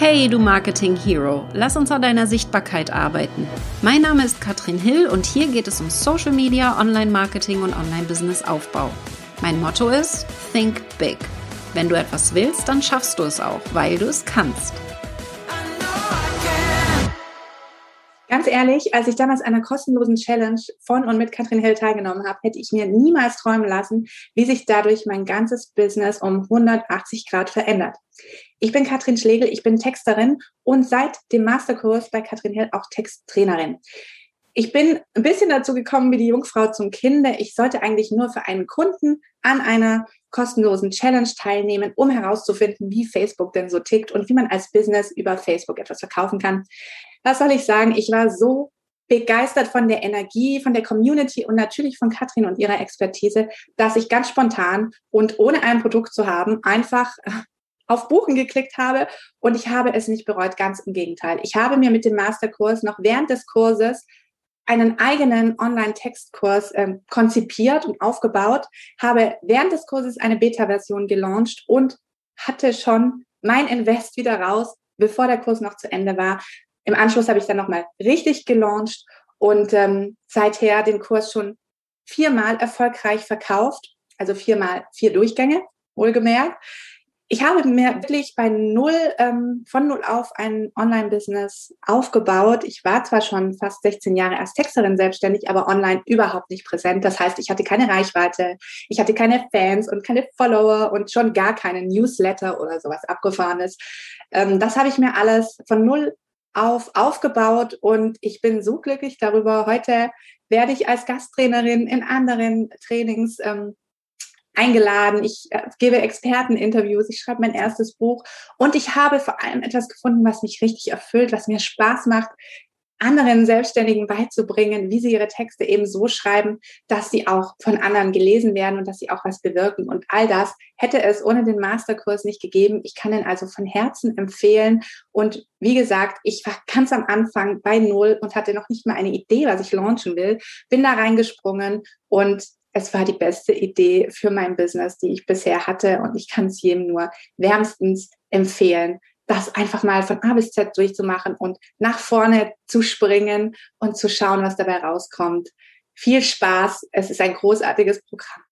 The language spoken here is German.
Hey, du Marketing Hero, lass uns an deiner Sichtbarkeit arbeiten. Mein Name ist Katrin Hill und hier geht es um Social Media, Online-Marketing und Online-Business-Aufbau. Mein Motto ist Think Big. Wenn du etwas willst, dann schaffst du es auch, weil du es kannst. Ganz ehrlich, als ich damals an einer kostenlosen Challenge von und mit Katrin Hill teilgenommen habe, hätte ich mir niemals träumen lassen, wie sich dadurch mein ganzes Business um 180 Grad verändert. Ich bin Katrin Schlegel, ich bin Texterin und seit dem Masterkurs bei Katrin Hill auch Texttrainerin. Ich bin ein bisschen dazu gekommen wie die Jungfrau zum Kinde. Ich sollte eigentlich nur für einen Kunden an einer kostenlosen Challenge teilnehmen, um herauszufinden, wie Facebook denn so tickt und wie man als Business über Facebook etwas verkaufen kann. Was soll ich sagen? Ich war so begeistert von der Energie, von der Community und natürlich von Katrin und ihrer Expertise, dass ich ganz spontan und ohne ein Produkt zu haben, einfach auf Buchen geklickt habe und ich habe es nicht bereut, ganz im Gegenteil. Ich habe mir mit dem Masterkurs noch während des Kurses einen eigenen Online-Textkurs ähm, konzipiert und aufgebaut, habe während des Kurses eine Beta-Version gelauncht und hatte schon mein Invest wieder raus, bevor der Kurs noch zu Ende war. Im Anschluss habe ich dann nochmal richtig gelauncht und ähm, seither den Kurs schon viermal erfolgreich verkauft, also viermal vier Durchgänge, wohlgemerkt ich habe mir wirklich bei null, ähm, von null auf ein Online-Business aufgebaut. Ich war zwar schon fast 16 Jahre als Texterin selbstständig, aber online überhaupt nicht präsent. Das heißt, ich hatte keine Reichweite, ich hatte keine Fans und keine Follower und schon gar keinen Newsletter oder sowas abgefahrenes. Ähm, das habe ich mir alles von null auf aufgebaut und ich bin so glücklich darüber. Heute werde ich als Gasttrainerin in anderen Trainings ähm, eingeladen, ich äh, gebe Experteninterviews, ich schreibe mein erstes Buch und ich habe vor allem etwas gefunden, was mich richtig erfüllt, was mir Spaß macht, anderen Selbstständigen beizubringen, wie sie ihre Texte eben so schreiben, dass sie auch von anderen gelesen werden und dass sie auch was bewirken. Und all das hätte es ohne den Masterkurs nicht gegeben. Ich kann ihn also von Herzen empfehlen. Und wie gesagt, ich war ganz am Anfang bei Null und hatte noch nicht mal eine Idee, was ich launchen will, bin da reingesprungen und es war die beste Idee für mein Business, die ich bisher hatte. Und ich kann es jedem nur wärmstens empfehlen, das einfach mal von A bis Z durchzumachen und nach vorne zu springen und zu schauen, was dabei rauskommt. Viel Spaß. Es ist ein großartiges Programm.